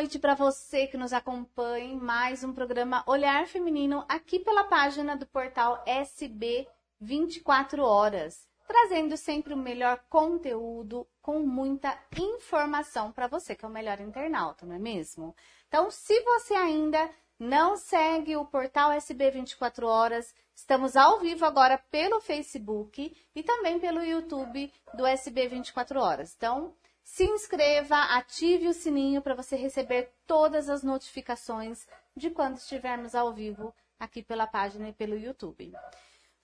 Noite para você que nos acompanha em mais um programa Olhar Feminino aqui pela página do portal SB 24 Horas, trazendo sempre o melhor conteúdo com muita informação para você que é o melhor internauta, não é mesmo? Então, se você ainda não segue o portal SB 24 Horas, estamos ao vivo agora pelo Facebook e também pelo YouTube do SB 24 Horas. Então, se inscreva, ative o sininho para você receber todas as notificações de quando estivermos ao vivo aqui pela página e pelo YouTube.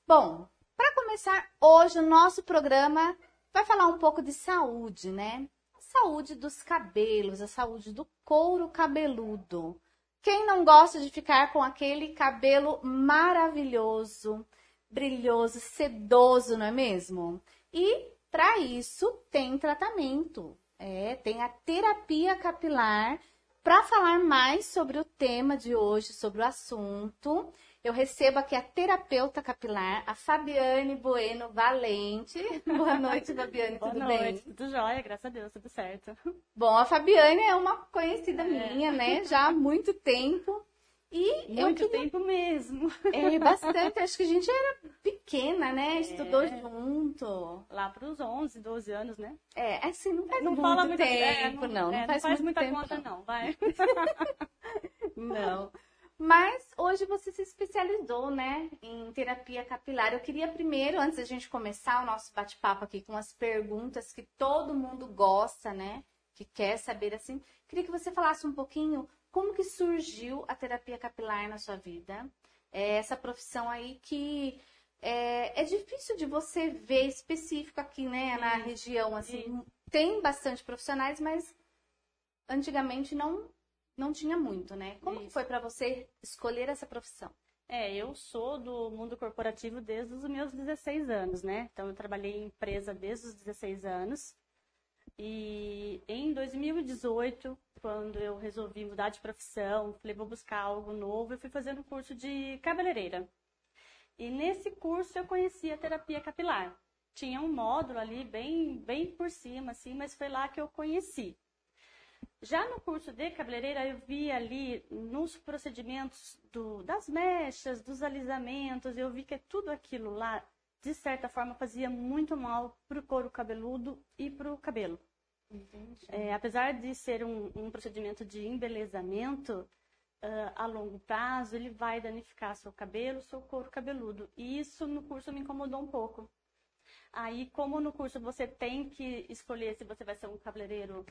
Bom, para começar hoje o nosso programa vai falar um pouco de saúde, né? Saúde dos cabelos, a saúde do couro cabeludo. Quem não gosta de ficar com aquele cabelo maravilhoso, brilhoso, sedoso, não é mesmo? E para isso, tem tratamento. É, tem a terapia capilar. Para falar mais sobre o tema de hoje, sobre o assunto, eu recebo aqui a terapeuta capilar, a Fabiane Bueno Valente. Boa noite, Fabiane, Boa tudo noite, bem? tudo jóia, graças a Deus, tudo certo. Bom, a Fabiane é uma conhecida minha, né? Já há muito tempo. E eu Muito queria... tempo mesmo. É, bastante. Acho que a gente era pequena, né? Estudou junto. Lá para os 11, 12 anos, né? É, assim, não faz não muito fala muito tempo, é, não. Não, é, faz, muita tempo, conta, não. não, vai. Não. Mas hoje você se especializou, né, em terapia capilar. Eu queria primeiro, antes da gente começar o nosso bate-papo aqui com as perguntas que todo mundo gosta, né, que quer saber assim, queria que você falasse um pouquinho como que surgiu a terapia capilar na sua vida. É essa profissão aí que é, é difícil de você ver específico aqui, né, na Isso, região, assim. isso. Tem bastante profissionais, mas antigamente não não tinha muito, né? Como Isso. foi para você escolher essa profissão? É, eu sou do mundo corporativo desde os meus 16 anos, né? Então, eu trabalhei em empresa desde os 16 anos. E em 2018, quando eu resolvi mudar de profissão, falei, vou buscar algo novo, eu fui fazendo um curso de cabeleireira. E nesse curso eu conheci a terapia capilar. Tinha um módulo ali bem, bem por cima, assim, mas foi lá que eu conheci. Já no curso de cabeleireira, eu vi ali nos procedimentos do- das mechas, dos alisamentos, eu vi que tudo aquilo lá, de certa forma, fazia muito mal para o couro cabeludo e para o cabelo. É, apesar de ser um, um procedimento de embelezamento, ah, a longo prazo, ele vai danificar seu cabelo, seu couro cabeludo. E isso no curso me incomodou um pouco. Aí, como no curso você tem que escolher se você vai ser um cabeleireiro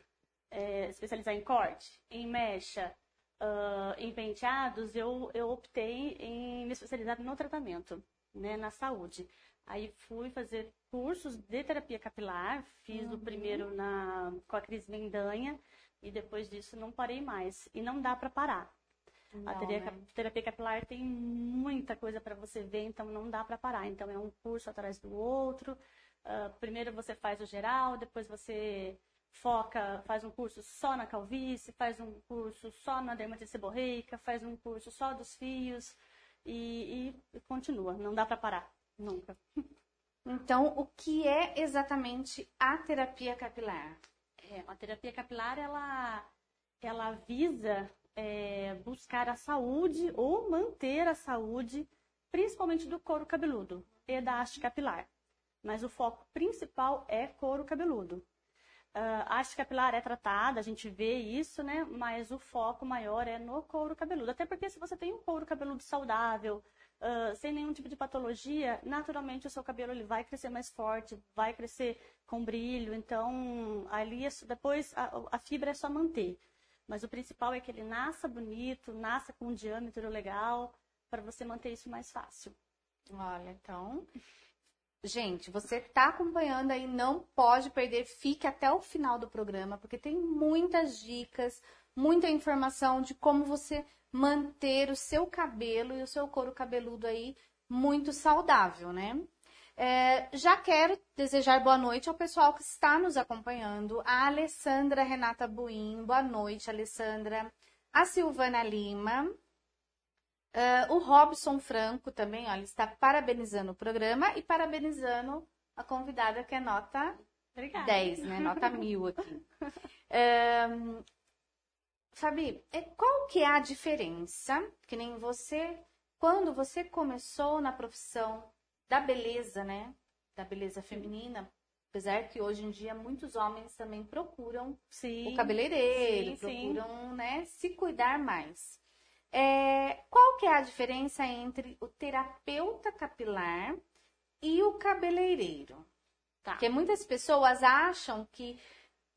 é, especializar em corte, em mecha, ah, em penteados, eu, eu optei em me especializar no tratamento, né, na saúde. Aí fui fazer cursos de terapia capilar, fiz o primeiro na, com a Cris Mendanha e depois disso não parei mais. E não dá para parar. A Não, terapia, né? terapia capilar tem muita coisa para você ver, então não dá para parar. Então é um curso atrás do outro. Ah, primeiro você faz o geral, depois você foca, faz um curso só na calvície, faz um curso só na dermatite seborreica, faz um curso só dos fios e, e continua. Não dá para parar, nunca. Então, o que é exatamente a terapia capilar? É, a terapia capilar, ela, ela visa é, buscar a saúde ou manter a saúde, principalmente do couro cabeludo e da haste capilar. Mas o foco principal é couro cabeludo. A haste capilar é tratada, a gente vê isso, né? Mas o foco maior é no couro cabeludo. Até porque se você tem um couro cabeludo saudável, sem nenhum tipo de patologia, naturalmente o seu cabelo ele vai crescer mais forte, vai crescer com brilho. Então, ali é depois a, a fibra é só manter. Mas o principal é que ele nasça bonito, nasça com um diâmetro legal, para você manter isso mais fácil. Olha, então. Gente, você tá acompanhando aí, não pode perder, fique até o final do programa, porque tem muitas dicas, muita informação de como você manter o seu cabelo e o seu couro cabeludo aí muito saudável, né? É, já quero desejar boa noite ao pessoal que está nos acompanhando. A Alessandra Renata Buim, boa noite, Alessandra. A Silvana Lima, ah, o Robson Franco também, olha, está parabenizando o programa e parabenizando a convidada que é nota Obrigada. 10, né? Nota mil aqui. Ahn, Fabi, é, qual que é a diferença, que nem você, quando você começou na profissão da beleza, né? Da beleza feminina, apesar que hoje em dia muitos homens também procuram sim, o cabeleireiro, sim, procuram, sim. né, se cuidar mais. É, qual que é a diferença entre o terapeuta capilar e o cabeleireiro? Tá. Porque muitas pessoas acham que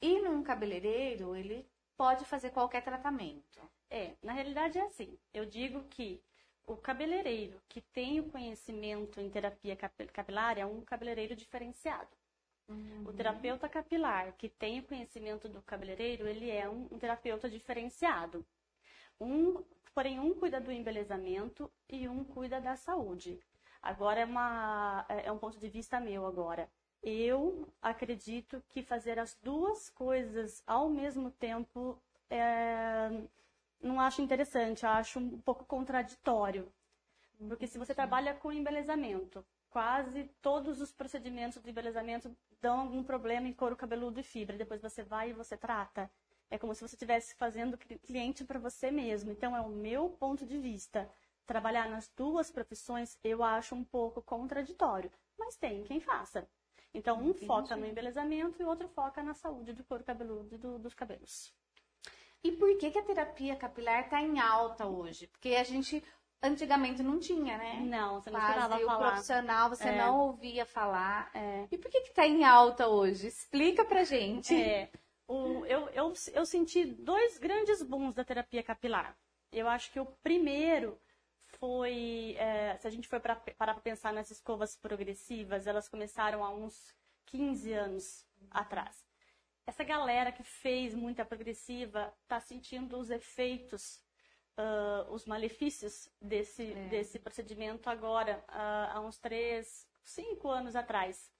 ir num cabeleireiro, ele pode fazer qualquer tratamento. É, na realidade é assim. Eu digo que o cabeleireiro que tem o conhecimento em terapia capilar é um cabeleireiro diferenciado. Uhum. O terapeuta capilar que tem o conhecimento do cabeleireiro, ele é um, um terapeuta diferenciado. Um, porém, um cuida do embelezamento e um cuida da saúde. Agora é, uma, é, é um ponto de vista meu agora. Eu acredito que fazer as duas coisas ao mesmo tempo é, não acho interessante, acho um pouco contraditório. Porque se você trabalha com embelezamento, quase todos os procedimentos de embelezamento dão algum problema em couro cabeludo e fibra. Depois você vai e você trata. É como se você estivesse fazendo cliente para você mesmo. Então, é o meu ponto de vista. Trabalhar nas duas profissões eu acho um pouco contraditório. Mas tem quem faça. Então, um Entendi. foca no embelezamento e o outro foca na saúde do couro cabeludo e do, dos cabelos. E por que, que a terapia capilar está em alta hoje? Porque a gente antigamente não tinha, né? Não, você não Quase falar. o profissional você é. não ouvia falar. É. E por que que tá em alta hoje? Explica pra gente. É. O, eu, eu, eu senti dois grandes booms da terapia capilar. Eu acho que o primeiro foi, é, se a gente for parar para pensar nas escovas progressivas, elas começaram há uns 15 anos atrás. Essa galera que fez muita progressiva está sentindo os efeitos, uh, os malefícios desse, é. desse procedimento agora, uh, há uns 3, 5 anos atrás.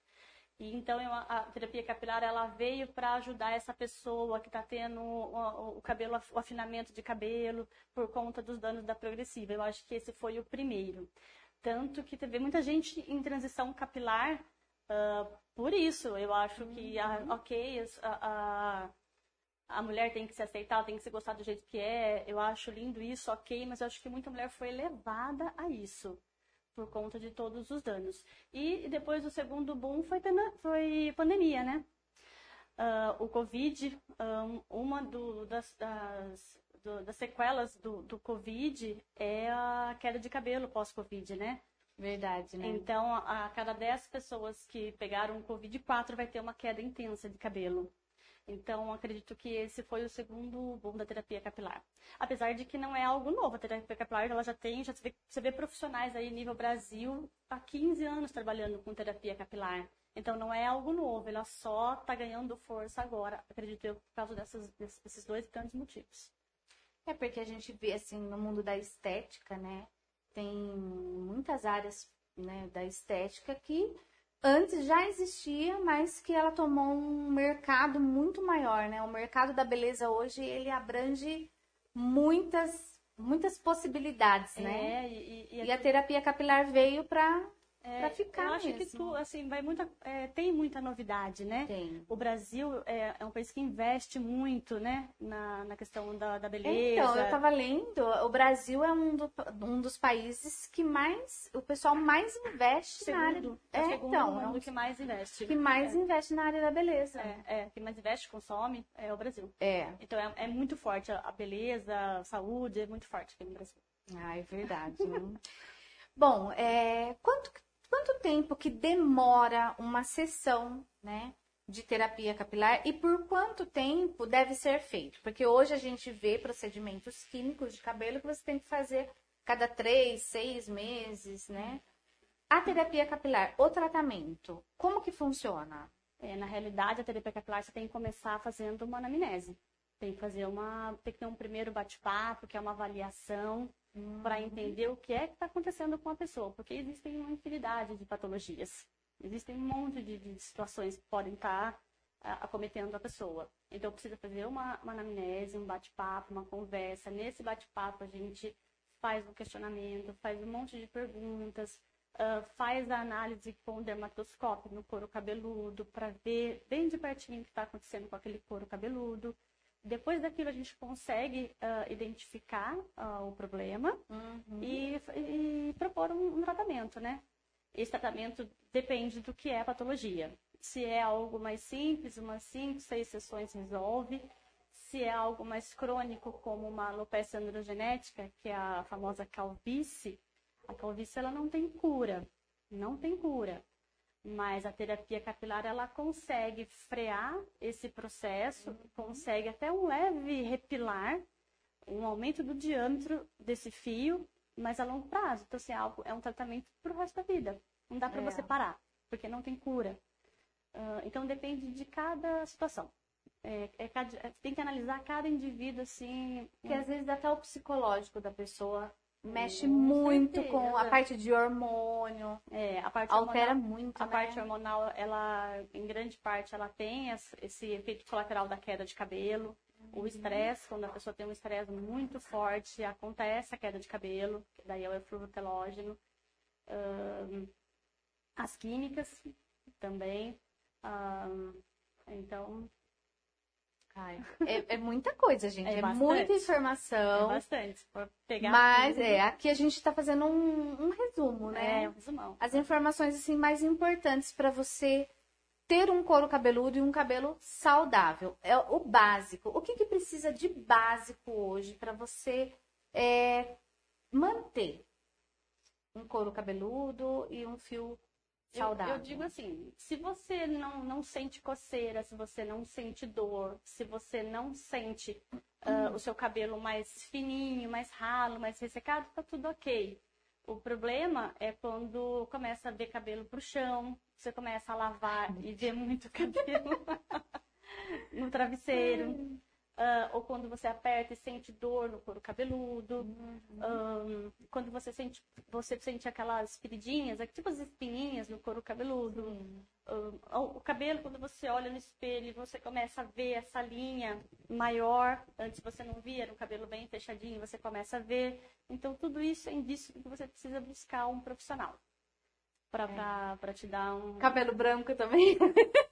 E então a terapia capilar ela veio para ajudar essa pessoa que está tendo o, o, cabelo, o afinamento de cabelo por conta dos danos da progressiva. Eu acho que esse foi o primeiro. Tanto que teve muita gente em transição capilar uh, por isso. Eu acho que, a, uhum. ok, a, a, a mulher tem que se aceitar, tem que se gostar do jeito que é. Eu acho lindo isso, ok, mas eu acho que muita mulher foi levada a isso por conta de todos os danos. E depois o segundo boom foi, foi pandemia, né? Uh, o Covid, um, uma do, das, das, do, das, sequelas do, do, Covid é a queda de cabelo pós-Covid, né? Verdade, né? Então, a, a cada 10 pessoas que pegaram o Covid, 4 vai ter uma queda intensa de cabelo. Então, acredito que esse foi o segundo boom da terapia capilar. Apesar de que não é algo novo, a terapia capilar ela já tem, já vê, você vê profissionais aí nível Brasil há 15 anos trabalhando com terapia capilar. Então, não é algo novo, ela só está ganhando força agora, acredito eu, por causa dessas, desses dois grandes motivos. É porque a gente vê, assim, no mundo da estética, né? Tem muitas áreas né, da estética que antes já existia, mas que ela tomou um mercado muito maior, né? O mercado da beleza hoje, ele abrange muitas muitas possibilidades, é, né? E, e, e, a terapia capilar veio para é, para ficar Eu acho mesmo. que tu, assim, vai muita, é, tem muita novidade, né? Tem. O Brasil é, é, um país que investe muito, né? Na, na questão da, da beleza. Então, eu estava lendo, o Brasil é um, do, um dos países que mais, o pessoal mais investe segundo, na área. É, é segundo então, é um do que mais investe. Que mais investe na área da beleza. É, é, que mais investe, consome, é o Brasil. É. Então, é, é muito forte. A beleza, a saúde é muito forte aqui no Brasil. Ah, é verdade. Bom, é, quanto quanto tempo que demora uma sessão, né, de terapia capilar e por quanto tempo deve ser feito? Porque hoje a gente vê procedimentos químicos de cabelo que você tem que fazer cada três, seis meses, né? A terapia capilar, o tratamento, como que funciona? É, na realidade, a terapia capilar você tem que começar fazendo uma anamnese. Tem que fazer uma, tem que ter um primeiro bate-papo, que é uma avaliação uhum. para entender o que é que está acontecendo com a pessoa, porque existem uma infinidade de patologias, existem um monte de, de situações que podem estar tá, acometendo a pessoa. Então precisa fazer uma, uma anamnese, um bate-papo, uma conversa. Nesse bate-papo a gente faz um questionamento, faz um monte de perguntas, uh, faz a análise com o dermatoscópio no couro cabeludo para ver bem de pertinho o que está acontecendo com aquele couro cabeludo. Depois daquilo, a gente consegue uh, identificar uh, o problema uhum. e, e, propor um, um, tratamento, né? Esse tratamento depende do que é a patologia. Se é algo mais simples, umas 5, 6 sessões resolve. Se é algo mais crônico, como uma alopecia androgenética, que é a famosa calvície, a calvície ela não tem cura, não tem cura. Mas a terapia capilar ela consegue frear esse processo, uhum. consegue até um leve repilar, um aumento do diâmetro desse fio, mas a longo prazo. Então, assim, é, algo, é um tratamento para o resto da vida. Não dá para é. você parar, porque não tem cura. Uh, então, depende de cada situação. É, é, é, tem que analisar cada indivíduo, assim. Porque às vezes até o psicológico da pessoa mexe muito certeza. com a parte de hormônio. É, a parte altera hormonal, muito. A né? parte hormonal, ela, em grande parte, ela tem esse efeito colateral da queda de cabelo. Uhum. O estresse, quando a pessoa tem um estresse muito forte, acontece a queda de cabelo, daí é o efluvitelógeno. Um, as químicas também. Um, então, Ai, é, é, muita coisa, gente. É, é muita informação. É bastante. pegar mas é, aqui a gente está fazendo um, um, resumo, né? É, um resumão. As informações assim mais importantes para você ter um couro cabeludo e um cabelo saudável. É o básico. O que, que precisa de básico hoje para você é, manter um couro cabeludo e um fio saudável. Eu, eu, digo assim, se você não, não sente coceira, se você não sente dor, se você não sente uh, o seu cabelo mais fininho, mais ralo, mais ressecado, tá tudo ok. O problema é quando começa a ver cabelo pro chão, você começa a lavar e ver muito cabelo no travesseiro. Uh, ou quando você aperta e sente dor no couro cabeludo, uhum. um, quando você sente, você sente aquelas feridinhas, tipo as espinhinhas no couro cabeludo. Um, o cabelo, quando você olha no espelho, você começa a ver essa linha maior. Antes você não via, era um cabelo bem fechadinho, você começa a ver. Então, tudo isso é indício de que você precisa buscar um profissional para é. te dar um. Cabelo branco também?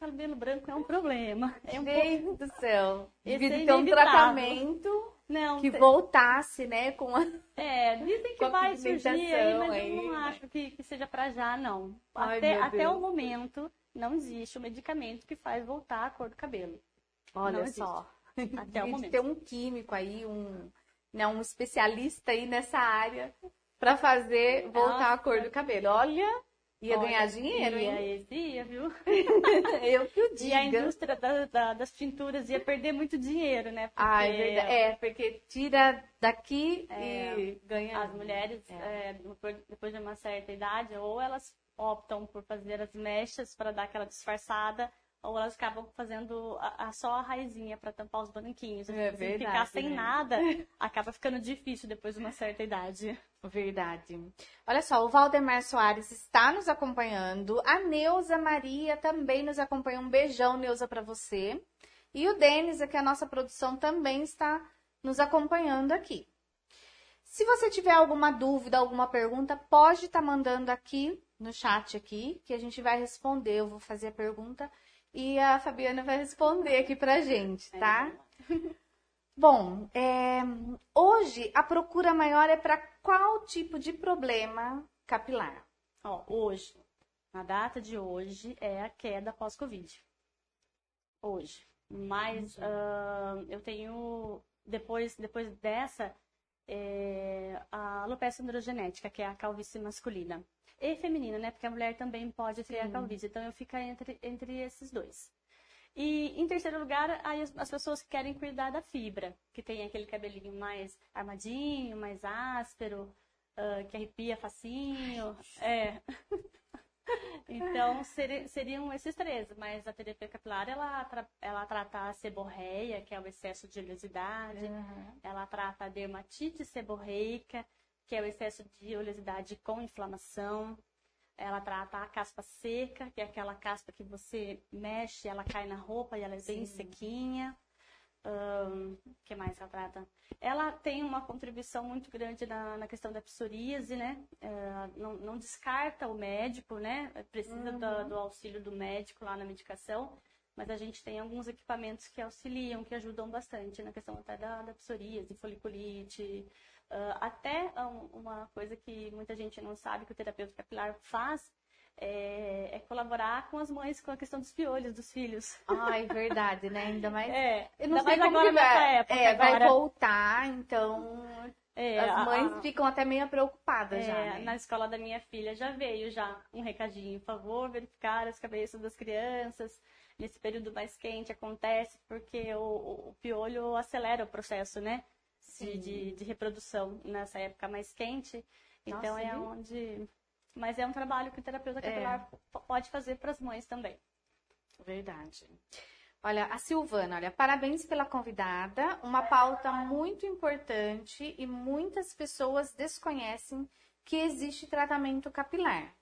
cabelo branco é um problema. É um Gente pouco... do céu. Devia é ter um tratamento não, que voltasse, né, com a... É, dizem que vai surgir aí, mas aí. eu não acho que, que seja para já, não. Ai, até, até o momento, não existe um medicamento que faz voltar a cor do cabelo. Olha só. Até o momento. Tem um químico aí, um, né, um especialista aí nessa área para fazer voltar Nossa. a cor do cabelo. Olha, Ia Olha, ganhar dinheiro, ia, hein? Ia, viu? Eu que o diga. E a indústria da, da, das tinturas ia perder muito dinheiro, né? Porque... Ah, é verdade. É, porque tira daqui é, e ganha. As mulheres, é. É, depois de uma certa idade, ou elas optam por fazer as mechas para dar aquela disfarçada, ou elas acabam fazendo a, a só a raizinha para tampar os branquinhos. É assim, verdade, ficar sem né? nada, acaba ficando difícil depois de uma certa idade. Verdade. Olha só, o Valdemar Soares está nos acompanhando. A Neuza Maria também nos acompanha. Um beijão, Neuza, para você. E o Denis, aqui a nossa produção, também está nos acompanhando aqui. Se você tiver alguma dúvida, alguma pergunta, pode estar tá mandando aqui no chat aqui, que a gente vai responder. Eu vou fazer a pergunta e a Fabiana vai responder aqui pra gente, tá? É. Bom, é, hoje a procura maior é para qual tipo de problema capilar? Ó, hoje, na data de hoje, é a queda pós-Covid. Hoje. Mas uh, eu tenho, depois, depois dessa, é, a alopecia androgenética, que é a calvície masculina e feminina, né? Porque a mulher também pode ter Sim. a calvície. Então eu fico entre, entre esses dois. E em terceiro lugar, aí as, as, pessoas que querem cuidar da fibra, que tem aquele cabelinho mais armadinho, mais áspero, uh, que arrepia facinho. É. então ser, seriam esses três, mas a terapia capilar ela, ela trata a seborreia, que é o excesso de oleosidade, uhum. ela trata a dermatite seborreica, que é o excesso de oleosidade com inflamação. Ela trata a caspa seca, que é aquela caspa que você mexe, ela cai na roupa e ela é bem Sim. sequinha. O um, que mais ela trata? Ela tem uma contribuição muito grande na, na questão da psoríase, né? Uh, não, não, descarta o médico, né? Precisa uhum. do, do, auxílio do médico lá na medicação, mas a gente tem alguns equipamentos que auxiliam, que ajudam bastante na questão até da, da psoríase, foliculite, uh, até uma coisa que muita gente não sabe que o terapeuta capilar faz é, é, colaborar com as mães com a questão dos piolhos dos filhos. Ai, verdade, né? Ainda mais. É, eu não sei como agora que vai, época, é, agora... vai voltar, então é, As mães a, ficam até meio preocupadas é, já. Né? Na escola da minha filha já veio já um recadinho, por favor, verificar as cabeças das crianças. Nesse período mais quente acontece porque o, o piolho acelera o processo, né? De, de, de, reprodução nessa época mais quente. Então Nossa, é viu? onde. Mas é um trabalho que o terapeuta capilar é. pode fazer para as mães também. Verdade. Olha, a Silvana, olha, parabéns pela convidada. Uma pauta muito importante e muitas pessoas desconhecem que existe tratamento capilar.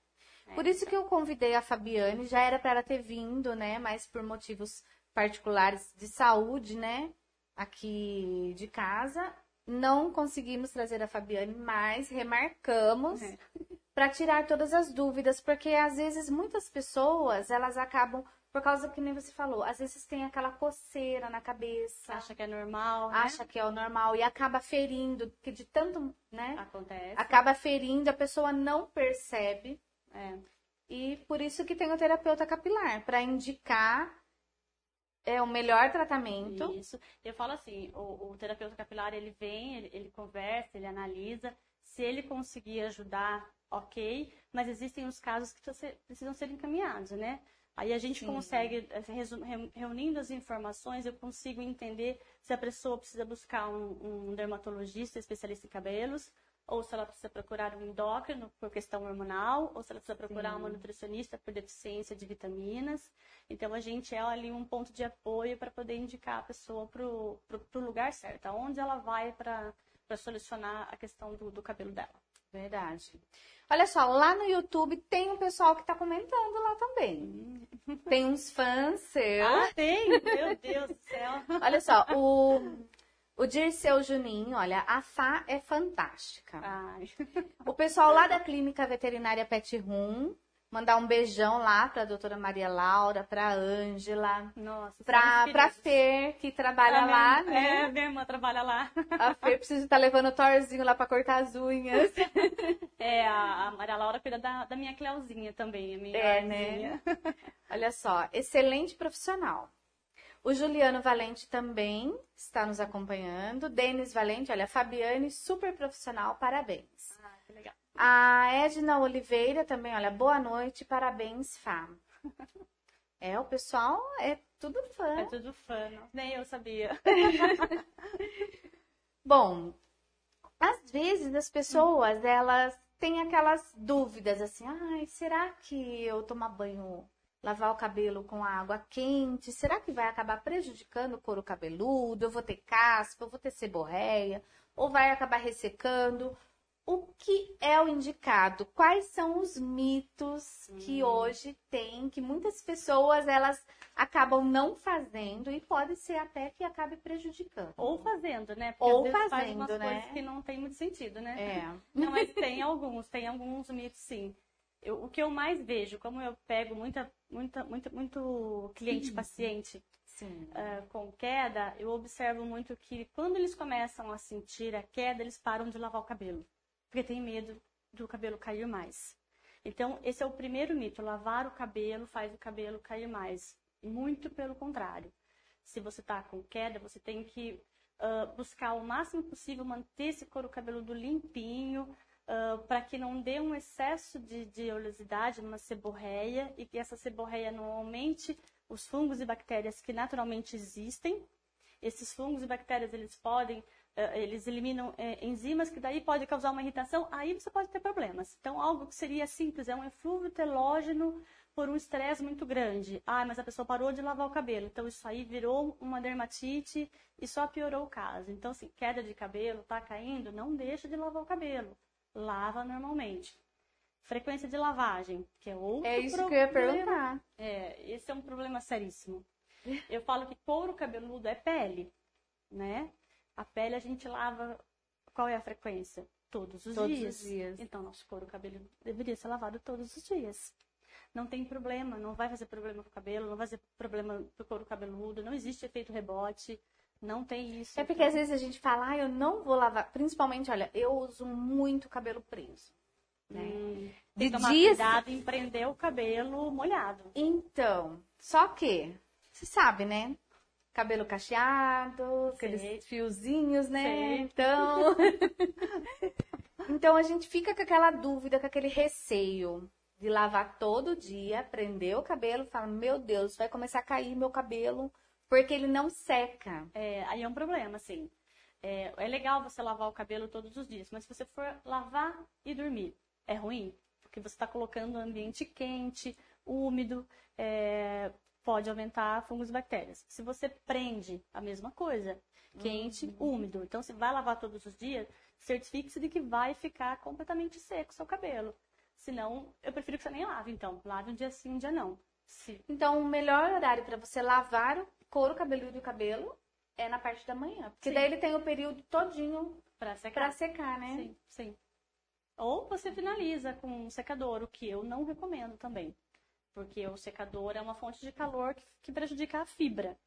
É. Por isso que eu convidei a Fabiane, já era para ela ter vindo, né? Mas por motivos particulares de saúde, né? Aqui de casa, não conseguimos trazer a Fabiane, mas remarcamos é. para tirar todas as dúvidas, porque às vezes muitas pessoas elas acabam por causa que nem você falou, às vezes tem aquela coceira na cabeça. Acha que é normal, né? Acha que é o normal e acaba ferindo, que de tanto, né? Acontece. Acaba ferindo, a pessoa não percebe. É. E por isso que tem o terapeuta capilar, para indicar é o melhor tratamento. Isso. Eu falo assim, o, o terapeuta capilar, ele vem, ele, ele conversa, ele analisa. Se ele conseguir ajudar, ok. Mas existem os casos que precisam ser encaminhados, né? Aí a gente Sim. consegue, eh, reunindo as informações, eu consigo entender se a pessoa precisa buscar um, um dermatologista especialista em cabelos, ou se ela precisa procurar um endócrino por questão hormonal, ou se ela precisa procurar Sim. uma nutricionista por deficiência de vitaminas. Então a gente é ali um ponto de apoio para poder indicar a pessoa para o lugar certo, aonde ela vai para solucionar a questão do, do cabelo dela. Verdade. Olha só, lá no YouTube tem um pessoal que tá comentando lá também. Tem uns fãs seus. Ah, tem? Meu Deus do céu. Olha só, o, o Dirceu Juninho, olha, a Fá é fantástica. Ai. O pessoal lá da Clínica Veterinária Pet Room Mandar um beijão lá para a doutora Maria Laura, para Ângela, para a Fer, que trabalha lá, né? É, minha irmã trabalha lá. A Fer precisa estar tá levando o Thorzinho lá para cortar as unhas. É, a, Maria Laura cuida da, da minha Cleuzinha também, a minha É, né? Olha só, excelente profissional. O Juliano Valente também está nos acompanhando. Denis Valente, olha, Fabiane, super profissional, parabéns. Ah, que legal. A Edna Oliveira também, olha, boa noite, parabéns, Fá. É, o pessoal é tudo fã. É tudo fã, não? nem eu sabia. Bom, às vezes as pessoas, elas têm aquelas dúvidas assim, ai, será que eu tomar banho, lavar o cabelo com água quente, será que vai acabar prejudicando o couro cabeludo? Eu vou ter caspa, eu vou ter seborreia, ou vai acabar ressecando? o que é o indicado? Quais são os mitos hum. que hoje tem, que muitas pessoas elas acabam não fazendo e pode ser até que acabe prejudicando. Ou fazendo, né? Porque Ou fazendo, faz umas né? coisas que não tem muito sentido, né? É. Não, mas tem alguns, tem alguns mitos sim. Eu, o que eu mais vejo, como eu pego muita, muita, muita muito cliente, paciente uh, com queda, eu observo muito que quando eles começam a sentir a queda, eles param de lavar o cabelo porque tem medo do cabelo cair mais. Então, esse é o primeiro mito: lavar o cabelo faz o cabelo cair mais. Muito pelo contrário. Se você está com queda, você tem que uh, buscar o máximo possível manter esse couro cabeludo limpinho, uh, para que não dê um excesso de, de oleosidade numa seborreia e que essa seborreia não aumente os fungos e bactérias que naturalmente existem. Esses fungos e bactérias eles podem eh, eles eliminam é, enzimas que daí pode causar uma irritação, aí você pode ter problemas. Então, algo que seria simples é um eflúvio telógeno por um estresse muito grande. Ah, mas a pessoa parou de lavar o cabelo. Então, isso aí virou uma dermatite e só piorou o caso. Então, assim, queda de cabelo, tá caindo, não deixa de lavar o cabelo. Lava normalmente. Frequência de lavagem, que é outro É isso problema. que eu ia perguntar. É, esse é um problema seríssimo. Eu falo que couro cabeludo é pele, né? A pele a gente lava. Qual é a frequência? Todos os todos dias. Os dias. Então, nosso couro cabelo deveria ser lavado todos os dias. não tem problema, não vai fazer problema com o cabelo, não vai fazer problema pro couro cabeludo, não existe efeito rebote, não tem isso. É porque às vezes a gente fala, ah, eu não vou lavar. Principalmente, olha, eu uso muito cabelo preso. Né? Hum, tem que tomar dias- cuidado em prender o cabelo molhado. Então, só que, você sabe, né? Cabelo cacheado, aqueles Sei. fiozinhos, né? Sei. Então. então a gente fica com aquela dúvida, com aquele receio de lavar todo dia, prender o cabelo, fala, meu Deus, vai começar a cair meu cabelo, porque ele não seca. É, aí é um problema, assim. É, é legal você lavar o cabelo todos os dias, mas se você for lavar e dormir, é ruim, porque você está colocando um ambiente quente, úmido, é, pode aumentar fungos e bactérias. Se você prende, a mesma coisa, quente, úmido. Então, se vai lavar todos os dias, certifique-se de que vai ficar completamente seco o seu cabelo. Senão, eu prefiro que você nem lave, então. Lave um dia sim, um dia não. Se Então, o melhor horário para você lavar o couro cabeludo e o cabelo é na parte da manhã. Porque Sim. daí ele tem o período todinho para secar. pra secar, né? Sim, sim. Ou você finaliza com um secador, o que eu não recomendo também. Porque o secador é uma fonte de calor que, que prejudica a fibra.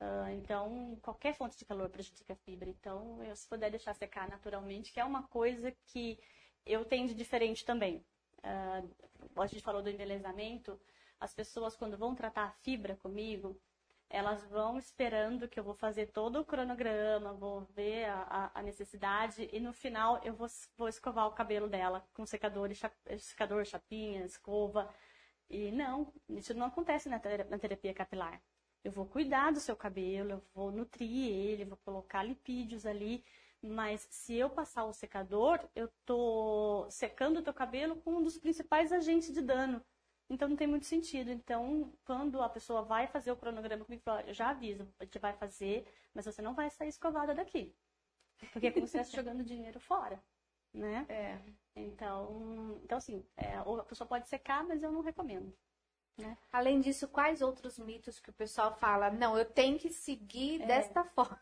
Ah, então, qualquer fonte de calor prejudica a fibra. Então, eu, se puder deixar secar naturalmente, que é uma coisa que eu tenho de diferente também. Ah, a gente falou do embelezamento. As pessoas, quando vão tratar a fibra comigo, elas vão esperando que eu vou fazer todo o cronograma, vou ver a, a- necessidade e no final eu vou, vou escovar o cabelo dela com secador, secador, chapinha, escova. E não, isso não acontece na, na terapia capilar. Eu vou cuidar do seu cabelo, eu vou nutrir ele, vou colocar lipídios ali, mas se eu passar o secador, eu tô secando o teu cabelo com um dos principais agentes de dano. Então não tem muito sentido. Então, quando a pessoa vai fazer o cronograma comigo, eu já aviso, a gente vai fazer, mas você não vai sair escovada daqui. Porque é como se estivesse jogando dinheiro fora, né? É. Então, então assim, é, ou a pessoa pode secar, mas eu não recomendo. Além disso, quais outros mitos que o pessoal fala? Não, eu tenho que seguir É. desta forma.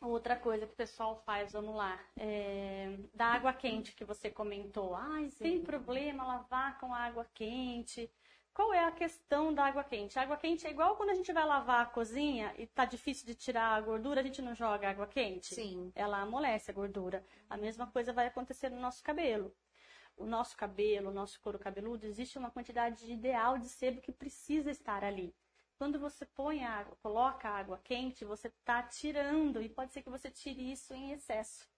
Outra coisa que o pessoal faz, vamos lá, é, da água quente que você comentou. Ai, tem problema lavar com água quente. Qual é a questão da água quente? A água quente é igual quando a gente vai lavar a cozinha e tá difícil de tirar a gordura, a gente não joga água quente? Sim. Ela amolece a gordura. A mesma coisa vai acontecer no nosso cabelo. O nosso cabelo, o nosso couro cabeludo, existe uma quantidade ideal de sebo que precisa estar ali. Quando você põe água, coloca água quente, você está tirando e pode ser que você tire isso em excesso.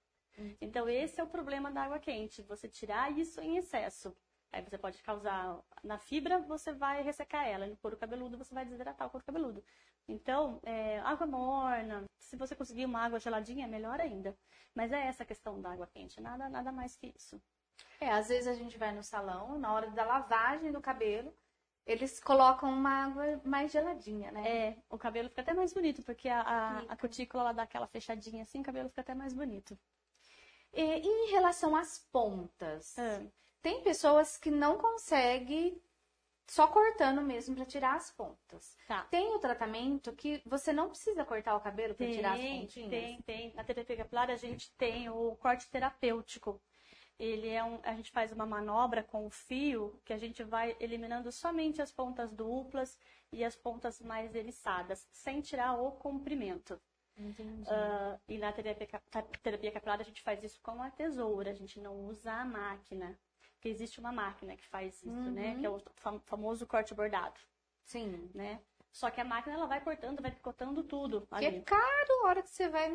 Então esse é o problema da água quente, você tirar isso em excesso. Aí você pode causar na fibra, você vai ressecar ela, no couro cabeludo você vai desidratar o couro cabeludo. Então, é, água morna, se você conseguir uma água geladinha, melhor ainda. Mas é essa a questão da água quente, nada, nada mais que isso. É, às vezes a gente vai no salão, na hora da lavagem do cabelo, eles colocam uma água mais geladinha, né? É, o cabelo fica até mais bonito, porque a, a, a cutícula ela dá aquela fechadinha assim, o cabelo fica até mais bonito. E em relação às pontas, Ah. tem pessoas que não conseguem só cortando mesmo para tirar as pontas. Tá. Tem o tratamento que você não precisa cortar o cabelo para tirar as pontinhas? tem, tem. Na terapia capilar a gente tem o corte terapêutico. Ele é um, a gente faz uma manobra com o fio que a gente vai eliminando somente as pontas duplas e as pontas mais eriçadas, sem tirar o comprimento. Entendi. Ah, e na terapia, terapia capilar a gente faz isso com a tesoura, a gente não usa a máquina. Porque existe uma máquina que faz isso, né? Uhum. Que é o fam- famoso corte bordado, Sim. né? Só que a máquina ela vai cortando, vai picotando tudo. Que é Ali. caro a hora que você vai.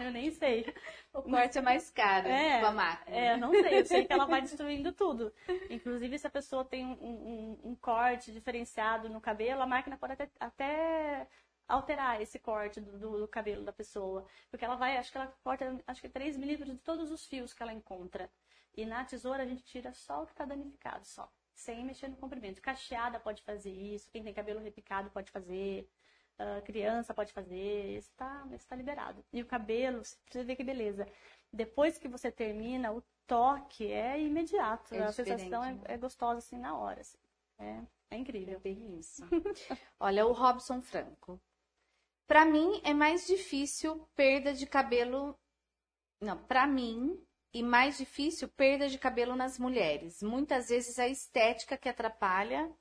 Eu nem sei. O corte é mais caro É, com a máquina. É, não sei, eu sei que ela vai destruindo tudo. Inclusive, se a pessoa tem um, um- um corte diferenciado no cabelo, a máquina pode até, até alterar esse corte do, do- do cabelo da pessoa. Porque ela vai, acho que ela corta, acho que 3 milímetros de todos os fios que ela encontra. E na tesoura a gente tira só o que está danificado, só. Sem mexer no comprimento. Cacheada pode fazer isso, quem tem cabelo repicado pode fazer. Ah, criança pode fazer, isso tá, isso tá liberado. E o cabelo, você vê que beleza. Depois que você termina, o toque é imediato. É a sensação é, né? é gostosa assim na hora. assim. É, é incrível. bem isso. Olha, o Robson Franco. Pra mim é mais difícil perda de cabelo. Não, pra mim e mais difícil perda de cabelo nas mulheres. Muitas vezes a estética que atrapalha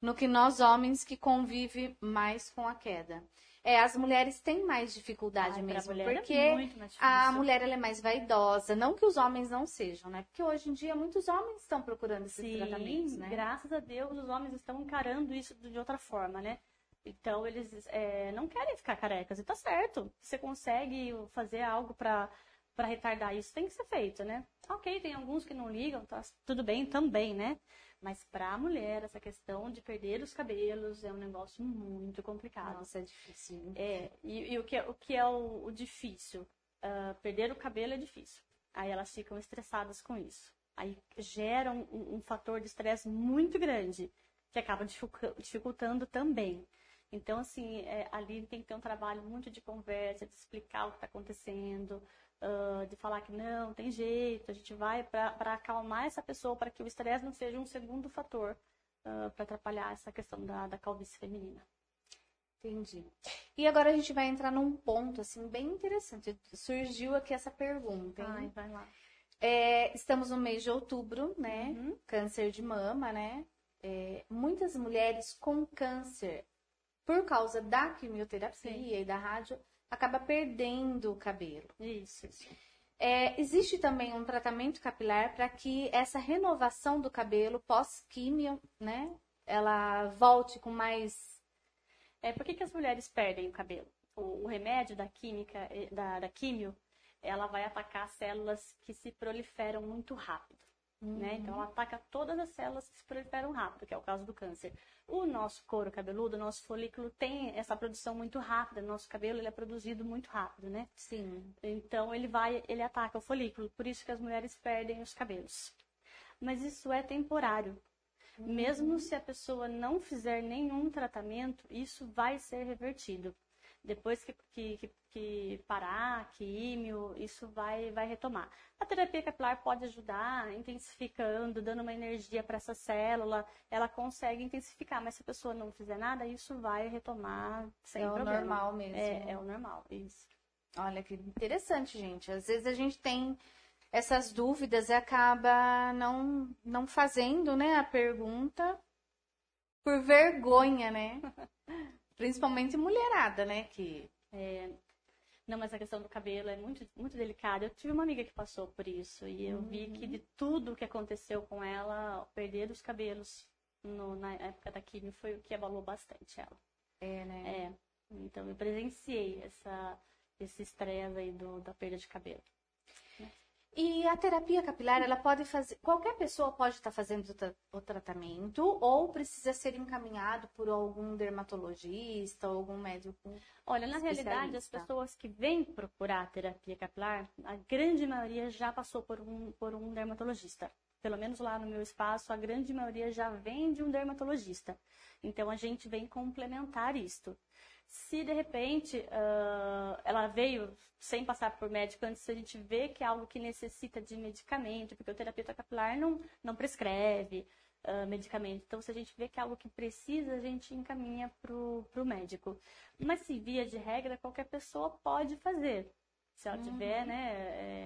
no que nós homens que convive mais com a queda. É, as mulheres têm mais dificuldade Ai, mesmo, é porque mais a mulher ela é mais vaidosa, não que os homens não sejam, né? Porque hoje em dia muitos homens estão procurando esses Sim, tratamentos, né? graças a Deus os homens estão encarando isso de outra forma, né? Então eles é, não querem ficar carecas e tá certo. Você consegue fazer algo para para retardar isso, tem que ser feito, né? Ok, tem alguns que não ligam, tá tudo bem também, né? Mas para a mulher essa questão de perder os cabelos é um negócio muito complicado. Nossa, é difícil. É, e, e o, que é, o que é o, o difícil? Ah, perder o cabelo é difícil. Aí elas ficam estressadas com isso. Aí gera um, um- fator de estresse muito grande, que acaba dificu- dificultando também. Então, assim, é, ali tem que ter um trabalho muito de conversa, de explicar o que está acontecendo, ah, de falar que não, tem jeito, a gente vai para acalmar essa pessoa, para que o estresse não seja um segundo fator para atrapalhar essa questão da, da calvície feminina. Entendi. E agora a gente vai entrar num ponto, assim, bem interessante. Surgiu aqui essa pergunta, hein? Ai, vai lá. É, estamos no mês de outubro, né? Uhum. Câncer de mama, né? É, muitas mulheres com câncer, por causa da quimioterapia Sim. e da rádio, acaba perdendo o cabelo. Isso, isso. É, existe também um tratamento capilar para que essa renovação do cabelo pós-químio, né? Ela volte com mais. É, por que, que as mulheres perdem o cabelo? O, o remédio da química, eh, da, da químio, ela vai atacar células que se proliferam muito rápido. Né? Então, ela ataca todas as células que se proliferam rápido, que é o caso do câncer. O nosso couro cabeludo, o nosso folículo tem essa produção muito rápida. Nosso cabelo ele é produzido muito rápido, né? Sim. Então, ele vai, ele ataca o folículo. Por isso que as mulheres perdem os cabelos. Mas isso é temporário. Mesmo se a pessoa não fizer nenhum tratamento, isso vai ser revertido. Depois que, que, que, parar, químio, isso vai, vai retomar. A terapia capilar pode ajudar, intensificando, dando uma energia para essa célula, ela consegue intensificar, mas se a pessoa não fizer nada, isso vai retomar sem é o problema. normal mesmo. É, é o normal, isso. Olha que interessante, gente. Às vezes a gente tem essas dúvidas e acaba não, não fazendo, né, a pergunta por vergonha, né? Principalmente mulherada, né? Que Não, mas a questão do cabelo é muito, muito delicada. Eu tive uma amiga que passou por isso e eu vi que de tudo que aconteceu com ela, perder os cabelos no- na época da quimio foi o que abalou bastante ela. é, né? É, então eu presenciei essa, esse estresse aí do, da perda de cabelo. E a terapia capilar, ela pode fazer. Qualquer pessoa pode estar fazendo o tra- o tratamento ou precisa ser encaminhado por algum dermatologista ou algum médico. Olha, na realidade, as pessoas que vêm procurar terapia capilar, a grande maioria já passou por um, por um dermatologista. Pelo menos lá no meu espaço, a grande maioria já vem de um dermatologista. Então, a gente vem complementar isto. Se de repente ah, ela veio sem passar por médico, antes a gente vê que é algo que necessita de medicamento, porque o terapeuta capilar não, não prescreve ah, medicamento. Então, se a gente vê que é algo que precisa, a gente encaminha para o médico. Mas se via de regra, qualquer pessoa pode fazer. Se ela tiver, né,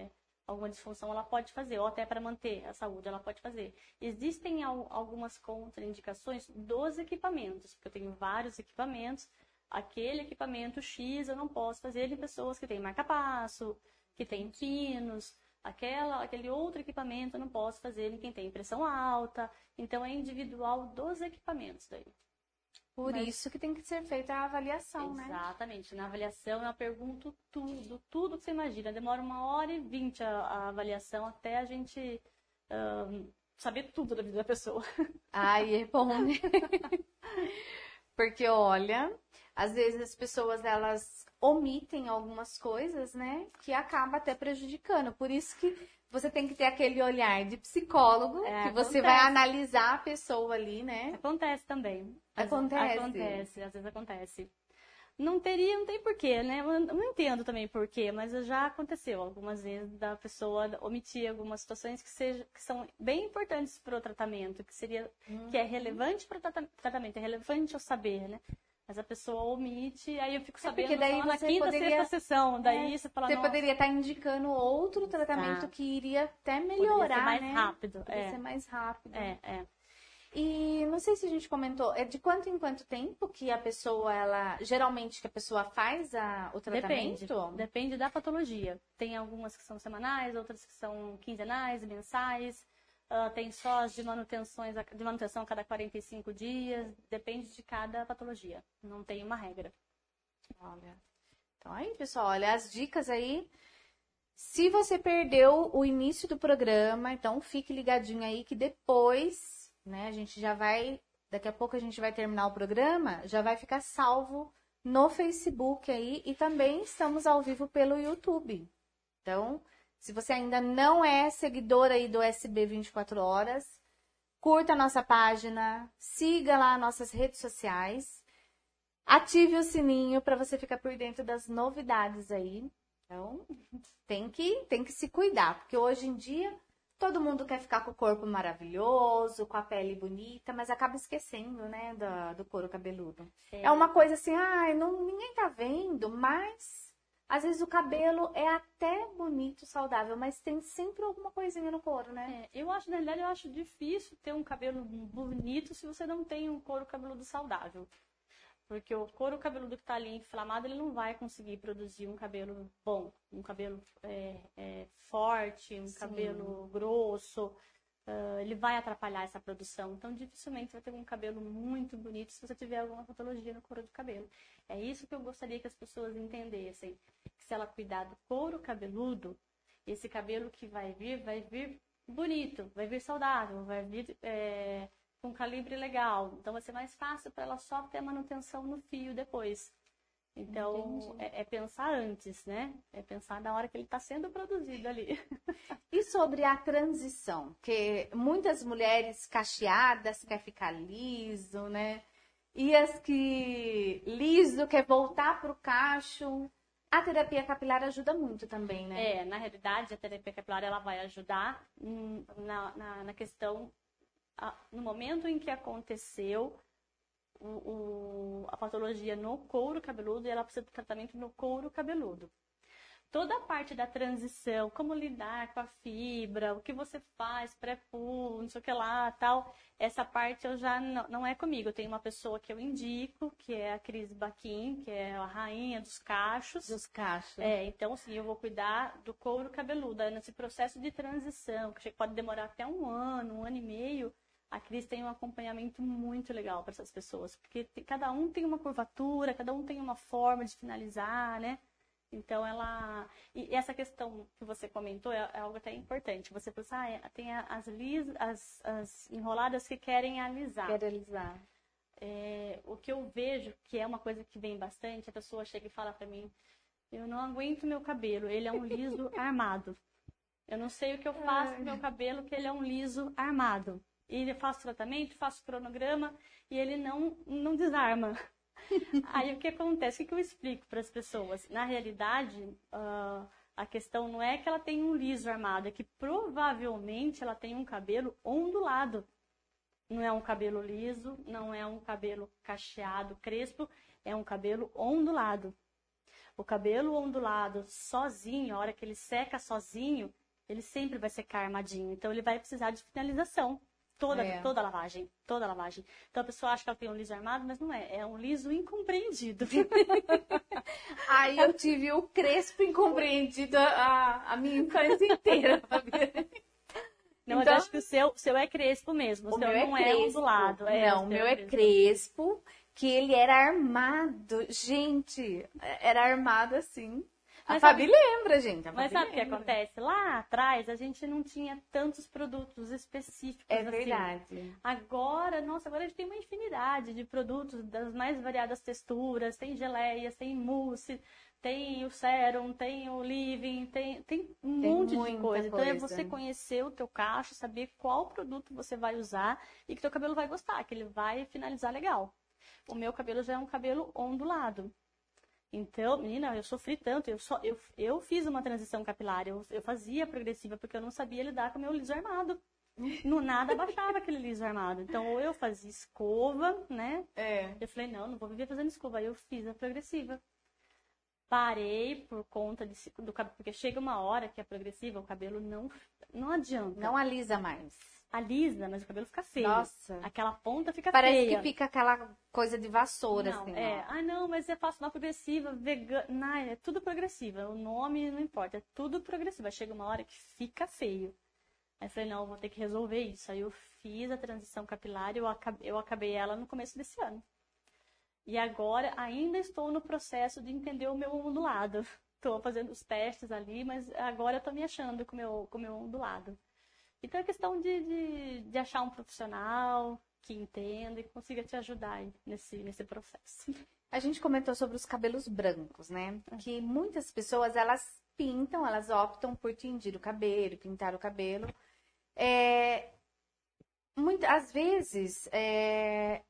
é, alguma disfunção, ela pode fazer, ou até para manter a saúde, ela pode fazer. Existem al- algumas contraindicações dos equipamentos, porque eu tenho vários equipamentos. Aquele equipamento X eu não posso fazer em pessoas que têm marca-passo, que têm pinos. Aquela, aquele outro equipamento eu não posso fazer em quem tem pressão alta. Então é individual dos equipamentos daí. Por Mas- isso que tem que ser feita a avaliação, né? Exatamente. Na avaliação eu pergunto tudo, tudo que você imagina. Demora uma hora e vinte a, a avaliação até a gente ahn, saber tudo da vida da pessoa. Ai, é bom, né? Porque, olha, às vezes as pessoas, elas omitem algumas coisas, né? Que acaba até prejudicando. Por isso que você tem que ter aquele olhar de psicólogo, É, que você acontece. vai analisar a pessoa ali, né? Acontece também. Às- Acontece. Acontece, às vezes acontece. Não teria, não tem porquê, né? Eu não entendo também porquê, mas já aconteceu algumas vezes da pessoa omitir algumas situações que, seja, que são bem importantes para o tratamento, que seria que é relevante para o tratamento, é relevante ao saber, né? Mas a pessoa omite, aí eu fico sabendo é daí só na quinta, poderia- sexta sessão. Daí É, você fala, Você poderia estar indicando outro tratamento Exato. que iria até poderia melhorar, ser mais né? rápido. Poderia É, ser mais rápido. é, é. E não sei se a gente comentou, é de quanto em quanto tempo que a pessoa, ela. Geralmente que a pessoa faz a, o Depende. tratamento? Depende da patologia. Tem algumas que são semanais, outras que são quinzenais, mensais. Ah, tem só as de, manutenções, de manutenção a cada 45 dias. Depende de cada patologia. Não tem uma regra. Olha. Então aí, pessoal, olha as dicas aí. Se você perdeu o início do programa, então fique ligadinho aí que depois, né, a gente já vai, daqui a pouco a gente vai terminar o programa, já vai ficar salvo no Facebook aí e também estamos ao vivo pelo YouTube. Então, se você ainda não é seguidor aí do SB 24 horas, curta a nossa página, siga lá nossas redes sociais. Ative o sininho para você ficar por dentro das novidades aí. Então, tem que, tem que se cuidar, porque hoje em dia todo mundo quer ficar com o corpo maravilhoso, com a pele bonita, mas acaba esquecendo, né, do, do couro cabeludo. É uma coisa assim, ai, não, ninguém tá vendo, mas às vezes o cabelo é até bonito, saudável, mas tem sempre alguma coisinha no couro, né? É, eu acho, na realidade, eu acho difícil ter um cabelo bonito se você não tem um couro cabeludo saudável. Porque o couro cabeludo que está ali inflamado, ele não vai conseguir produzir um cabelo bom, um cabelo é, é, forte, um Sim. cabelo grosso. ah, ele vai atrapalhar essa produção. Então, dificilmente vai ter um cabelo muito bonito se você tiver alguma patologia no couro do cabelo. É isso que eu gostaria que as pessoas entendessem. Que se ela cuidar do couro cabeludo, esse cabelo que vai vir, vai vir bonito, vai vir saudável, vai vir é, com calibre legal. Então vai ser mais fácil para ela só ter a manutenção no fio depois. Então é, é pensar antes, né? É pensar na hora que ele está sendo produzido ali. E sobre a transição, que muitas mulheres cacheadas quer ficar liso, né? E as que liso quer voltar pro cacho. A terapia capilar ajuda muito também, né? É, na realidade, a terapia capilar ela vai ajudar hum, na, na, na questão, no momento em que aconteceu o, o- a patologia no couro cabeludo e ela precisa de tratamento no couro cabeludo. Toda a parte da transição, como lidar com a fibra, o que você faz, pré-pulo, não sei o que lá, tal, essa parte eu já não, não é comigo. Eu tenho uma pessoa que eu indico, que é a Cris Baquin, que é a rainha dos cachos. Dos cachos. É, então assim, eu vou cuidar do couro cabeludo, nesse processo de transição, que pode demorar até um ano, um ano e meio, a Cris tem um acompanhamento muito legal para essas pessoas, porque cada um tem uma curvatura, cada um tem uma forma de finalizar, né? Então ela. E essa questão que você comentou é, é algo até importante. Você pensa, ah, é- tem as, lis, as, as enroladas que querem alisar. Quero alisar. É, o que eu vejo, que é uma coisa que vem bastante, a pessoa chega e fala pra mim, eu não aguento meu cabelo, ele é um liso armado. Eu não sei o que eu faço com meu cabelo, que ele é um liso armado. E faço tratamento, faço cronograma e ele não, não desarma. Aí o que acontece? O que eu explico para as pessoas? Na realidade, ah, a questão não é que ela tem um liso armado, é que provavelmente ela tem um cabelo ondulado. Não é um cabelo liso, não é um cabelo cacheado, crespo, é um cabelo ondulado. O cabelo ondulado sozinho, a hora que ele seca sozinho, ele sempre vai secar armadinho. Então ele vai precisar de finalização. Toda, É. toda lavagem, toda lavagem. Então a pessoa acha que ela tem um liso armado, mas não é. É um liso incompreendido. Aí eu tive o crespo incompreendido a, a minha infância inteira. Não, mas Então- acho que o seu, o seu é crespo mesmo. O, O seu é não é crespo. ondulado. É, não, o meu é crespo, que ele era armado. Gente, era armado assim. A Mas Fabi lembra, gente. a Mas Fabi sabe o que acontece? Lá atrás a gente não tinha tantos produtos específicos. É assim. verdade. Agora, nossa, agora a gente tem uma infinidade de produtos das mais variadas texturas. Tem geleias, tem mousse, tem o sérum, tem o living, tem, tem um Tem monte de muita coisa. Então é coisa. você conhecer o teu cacho, saber qual produto você vai usar e que teu cabelo vai gostar, que ele vai finalizar legal. O meu cabelo já é um cabelo ondulado. Então, menina, eu sofri tanto. Eu, só, eu, eu fiz uma transição capilar. Eu, eu fazia progressiva porque eu não sabia lidar com o meu liso armado. no nada baixava aquele liso armado. Então, ou eu fazia escova, né? É. Eu falei, não, não vou viver fazendo escova. Aí eu fiz a progressiva. Parei por conta de, do cabelo, porque chega uma hora que a progressiva, o cabelo não, não adianta. Não alisa mais. Alisa, mas o cabelo fica feio. Nossa. Aquela ponta fica Parece feia. que fica aquela coisa de vassoura, não, assim. é. ó. Ah, não, mas eu faço uma progressiva, vegana. Não, é tudo progressiva. O nome não importa, é tudo progressiva. Chega uma hora que fica feio. Aí eu falei, não, eu vou ter que resolver isso. Aí eu fiz a transição capilar e eu acabei, eu acabei ela no começo desse ano. E agora ainda estou no processo de entender o meu ondulado. Estou fazendo os testes ali, mas agora eu estou me achando com o meu, com o meu ondulado. Então é questão de, de, de achar um profissional que entenda e consiga te ajudar nesse, nesse processo. A gente comentou sobre os cabelos brancos, né? Que muitas pessoas, elas pintam, elas optam por tingir o cabelo, pintar o cabelo. É, muito, às vezes, é,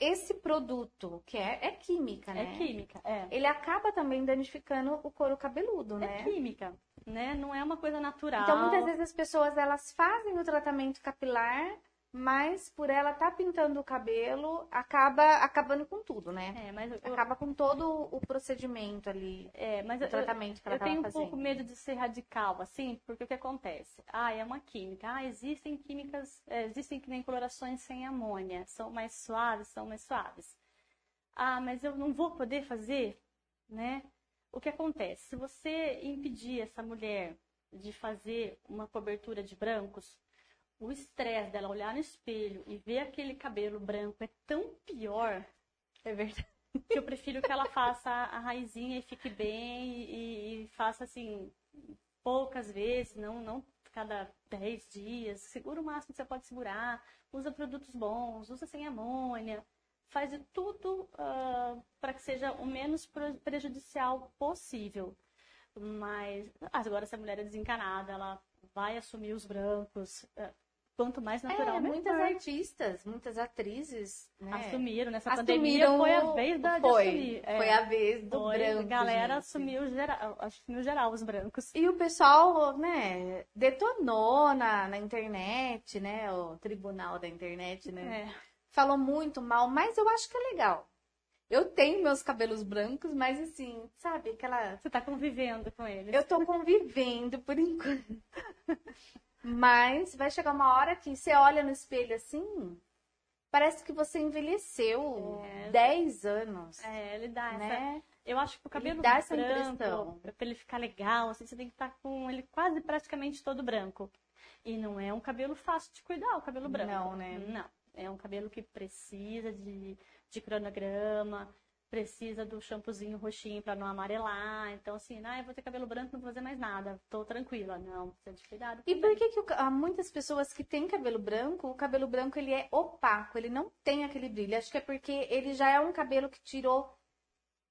esse produto, que é, é química, né? É química, é. Ele acaba também danificando o couro cabeludo, É né? química, né? Não é uma coisa natural. Então, muitas vezes as pessoas, elas fazem o tratamento capilar, mas por ela estar pintando o cabelo, acaba acabando com tudo, né? É, mas eu, Acaba com todo o procedimento ali, é, mas o eu, tratamento que ela eu tenho um estava fazendo. pouco medo de ser radical, assim, porque o que acontece? Ah, é uma química. Ah, existem químicas, é, existem que nem colorações sem amônia, são mais suaves, são mais suaves. Ah, mas eu não vou poder fazer, né? O que acontece? Se você impedir essa mulher de fazer uma cobertura de brancos, o estresse dela olhar no espelho e ver aquele cabelo branco é tão pior É verdade. que eu prefiro que ela faça a raizinha e fique bem e, e faça assim poucas vezes, não, não cada 10 dias. Segura o máximo que você pode segurar, usa produtos bons, usa sem amônia, faz de tudo para que seja o menos pre- prejudicial possível. Mas agora se a mulher é desencanada, ela vai assumir os brancos. ah, Quanto mais natural, É, melhor. muitas artistas, muitas atrizes, né? assumiram nessa assumiram pandemia foi a vez da, de foi, assumir. é. Foi a vez do Foi, branco, A galera gente. assumiu geral, assumiu geral os brancos. E o pessoal, né, detonou na, na internet, né? O tribunal da internet, né? É. Falou muito mal, mas eu acho que é legal. Eu tenho meus cabelos brancos, mas assim, sabe, aquela. Você tá convivendo com eles. Eu tô convivendo por enquanto. Mas vai chegar uma hora que você olha no espelho assim, parece que você envelheceu É. 10 anos, É, ele dá essa. né? Eu acho que o cabelo dá essa branco, impressão. pra ele ficar legal, assim, você tem que estar com ele quase praticamente todo branco. E não é um cabelo fácil de cuidar, o cabelo branco. Não, né? Não. É um cabelo que precisa de, de cronograma, precisa do shampoozinho roxinho pra não amarelar. Então, assim, ah, eu vou ter cabelo branco, não vou fazer mais nada. Tô tranquila. Não, precisa de cuidado. E por que, que o há muitas pessoas que têm cabelo branco, o cabelo branco ele é opaco, ele não tem aquele brilho. Acho que é porque ele já é um cabelo que tirou,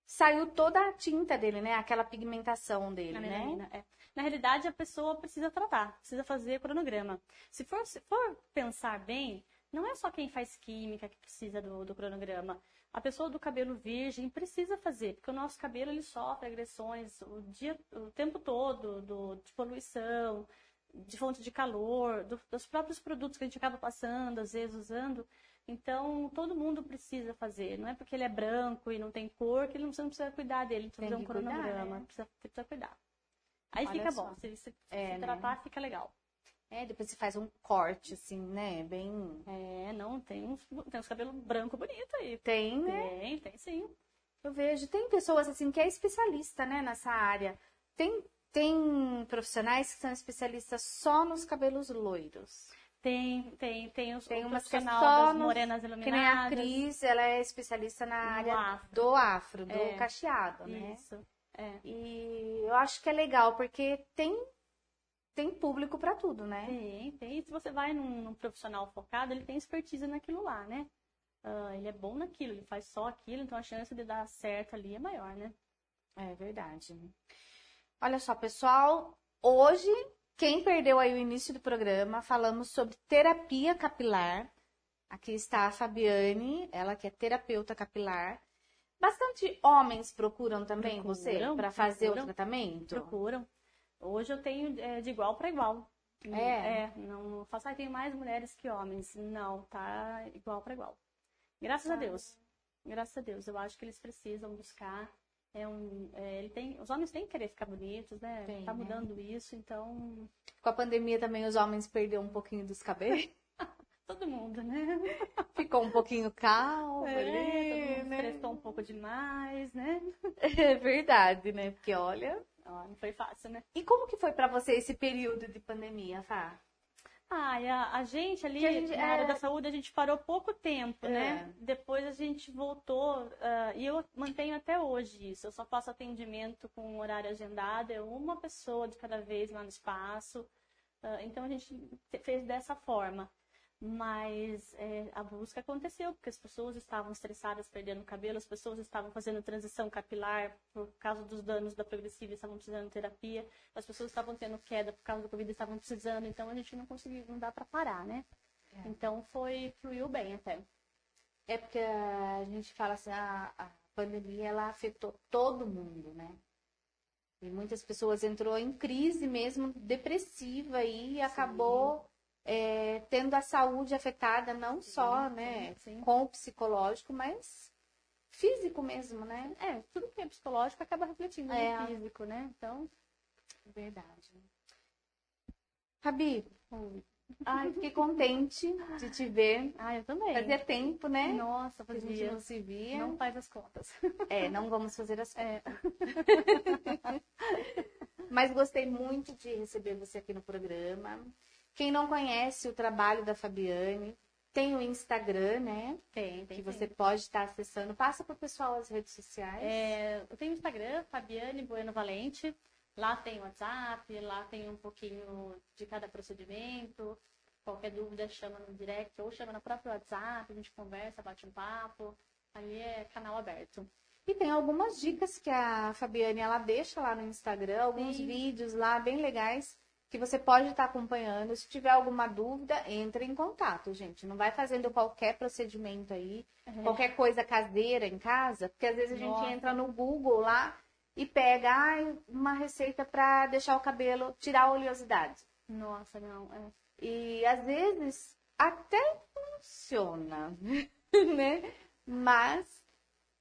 saiu toda a tinta dele, né? Aquela pigmentação dele, né? é. Na realidade, a pessoa precisa tratar, precisa fazer cronograma. Se for, se for pensar bem, não é só quem faz química que precisa do, do cronograma. A pessoa do cabelo virgem precisa fazer, porque o nosso cabelo ele sofre agressões o dia, o tempo todo, do, de poluição, de fonte de calor, do- dos próprios produtos que a gente acaba passando, às vezes usando. Então, todo mundo precisa fazer. Não é porque ele é branco e não tem cor que ele não você não precisa cuidar dele. Precisa Tem fazer um que cuidar, cronograma. né? Precisa, precisa cuidar. Aí Olha fica só. bom. Se, se, É, se né? tratar, fica legal. É, depois você faz um corte, assim, né? Bem. É, não, tem uns, tem uns cabelos brancos bonitos aí. Tem, né? Tem, tem sim. Eu vejo. Tem pessoas, assim, que é especialista, né, nessa área. Tem, tem profissionais que são especialistas só nos cabelos loiros. Tem, tem, tem os Tem umas que é só das nos- morenas Que nem a iluminadas. Cris, ela é especialista na área afro. do afro, do É. cacheado, né? Isso. É. E eu acho que é legal, porque tem, tem público pra tudo, né? Tem, tem. E se você vai num, num profissional focado, ele tem expertise naquilo lá, né? Ah, ele é bom naquilo, ele faz só aquilo, então a chance de dar certo ali é maior, né? É verdade. Olha só, pessoal, hoje, quem perdeu aí o início do programa, falamos sobre terapia capilar. Aqui está a Fabiane, ela que é terapeuta capilar. Bastante homens procuram também você Procuram, para fazer o procuram. tratamento? Procuram. Hoje eu tenho é, de igual para igual. É. é não faço, ah, tem mais mulheres que homens. Não, tá igual para igual. Graças ah. a Deus. Graças a Deus. Eu acho que eles precisam buscar. É um, é, ele tem, os homens têm que querer ficar bonitos, né? Tem, tá né? mudando né? isso, então. Com a pandemia também os homens perderam um pouquinho dos cabelos. todo mundo, né? Ficou um pouquinho calmo é, ali, todo mundo né? um pouco demais, né? É verdade, né? Porque olha, não foi fácil, né? E como que foi para você esse período de pandemia, Fá? Ah, a, a, gente ali a gente, na é... área da saúde, a gente parou pouco tempo, né? é. né? Depois a gente voltou, uh, e eu mantenho até hoje isso. Eu só faço atendimento com horário agendado, é uma pessoa de cada vez lá no espaço. Uh, então a gente fez dessa forma. Mas é, a busca aconteceu, porque as pessoas estavam estressadas, perdendo cabelo, as pessoas estavam fazendo transição capilar por causa dos danos da progressiva, estavam precisando de terapia, as pessoas estavam tendo queda por causa do Covid, estavam precisando, então a gente não conseguiu, não dá para parar, né? É. Então foi, fluiu bem até. É porque a gente fala assim, a, a pandemia ela afetou todo mundo, né? E muitas pessoas entrou em crise mesmo, depressiva e acabou é, tendo a saúde afetada não sim, só, né, sim. com o psicológico, mas físico mesmo, né? É, tudo que é psicológico acaba refletindo é. no físico, né? Então, verdade. Rabi, ai, fiquei contente de te ver. Ah, eu também. Fazia tempo, né? Nossa, fazia. Que a gente não se via. Não faz as contas. É, não vamos fazer as contas. É. Mas gostei muito de receber você aqui no programa. Quem não conhece o trabalho da Fabiane, tem o Instagram, né? Tem, tem. Que você pode estar acessando. Passa para o pessoal as redes sociais. É, eu tenho o Instagram, Fabiane Bueno Valente. Lá tem o WhatsApp, lá tem um pouquinho de cada procedimento. Qualquer dúvida, chama no direct ou chama no próprio WhatsApp, a gente conversa, bate um papo. Ali é canal aberto. E tem algumas dicas que a Fabiane ela deixa lá no Instagram, alguns Sim. vídeos lá bem legais que você pode estar acompanhando. Se tiver alguma dúvida, entre em contato, gente. Não vai fazendo qualquer procedimento aí, uhum. qualquer coisa caseira em casa, porque às vezes a gente Nossa. entra no Google lá e pega ah, uma receita para deixar o cabelo, tirar a oleosidade. Nossa, não. É. E às vezes até funciona, né? Mas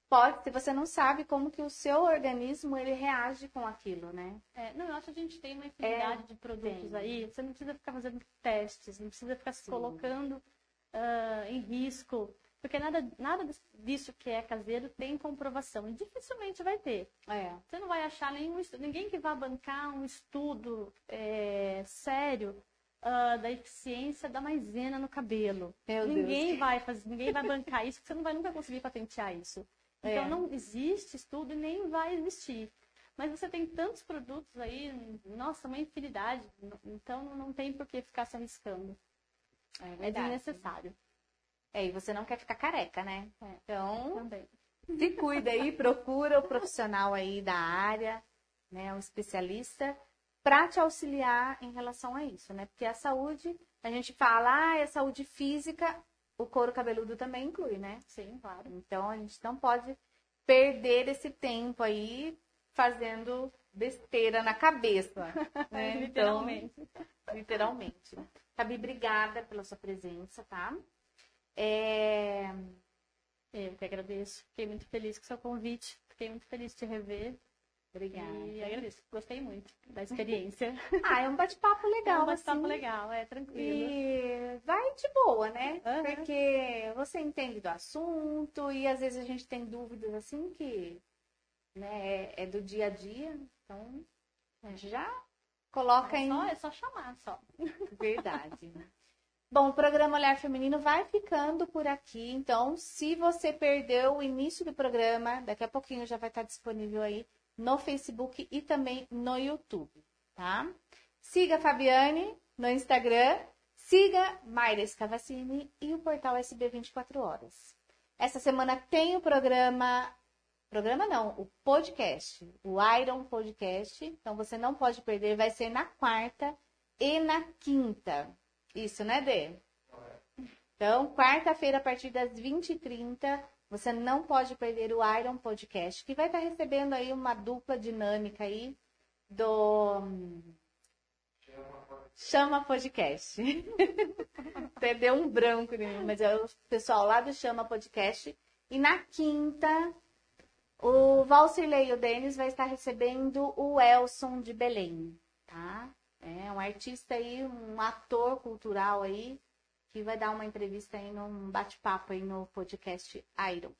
pode você não sabe como que o seu organismo ele reage com aquilo, né? É, não, eu acho que a gente tem uma infinidade é, de produtos tem. aí. Você não precisa ficar fazendo testes, não precisa ficar Sim. se colocando uh, em risco, porque nada, nada disso que é caseiro tem comprovação e dificilmente vai ter. É. Você não vai achar nenhum ninguém que vá bancar um estudo é, sério Uh, da eficiência da maisena no cabelo. Meu ninguém Deus. vai fazer, ninguém vai bancar isso, porque você não vai nunca conseguir patentear isso. Então é. não existe estudo e nem vai existir. Mas você tem tantos produtos aí, nossa, uma infinidade. Então não tem por que ficar se arriscando. É, é desnecessário. É, e você não quer ficar careca, né? É, então, também. se cuida aí, procura o profissional aí da área, né, um especialista, para te auxiliar em relação a isso, né? Porque a saúde, a gente fala, ah, é saúde física, o couro cabeludo também inclui, né? Sim, claro. Então a gente não pode perder esse tempo aí fazendo besteira na cabeça. Né? literalmente. Então, literalmente. Fabi, obrigada pela sua presença, tá? É... Eu que agradeço. Fiquei muito feliz com o seu convite. Fiquei muito feliz de te rever. Obrigada. E agradeço. Gostei muito da experiência. ah, é um bate-papo legal. É um bate-papo assim. legal, é tranquilo. E vai de boa, né? Uhum. Porque você entende do assunto e às vezes a gente tem dúvidas assim que né, é, é do dia a dia. Então, já coloca é em. É só chamar, só. Verdade. Bom, o programa Olhar Feminino vai ficando por aqui. Então, se você perdeu o início do programa, daqui a pouquinho já vai estar disponível aí no Facebook e também no YouTube, tá? Siga a Fabiane no Instagram, siga Mayra Escavacini e o portal SB 24 Horas. Essa semana tem o programa, programa não, o podcast, o Iron Podcast, então você não pode perder, vai ser na quarta e na quinta. Isso, né, Dê? Então, quarta-feira, a partir das 20h30, você não pode perder o Iron Podcast, que vai estar recebendo aí uma dupla dinâmica aí do Chama Podcast. Perdeu um branco em mim, mas é o pessoal lá do Chama Podcast. E na quinta, o Valcirlei e o Denis vai estar recebendo o Elson de Belém, tá? É um artista aí, um ator cultural aí, vai dar uma entrevista aí, num bate-papo aí no podcast Iron.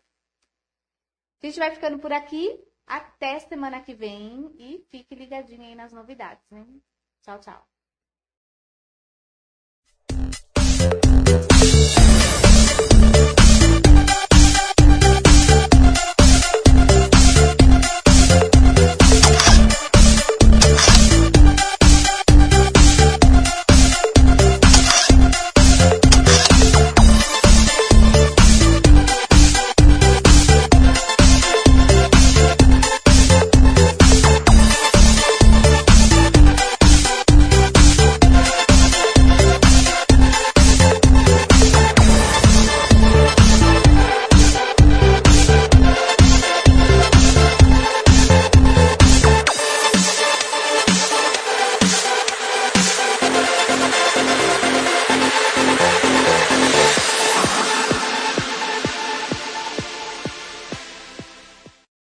A gente vai ficando por aqui. Até semana que vem e fique ligadinho aí nas novidades, hein? Tchau, tchau.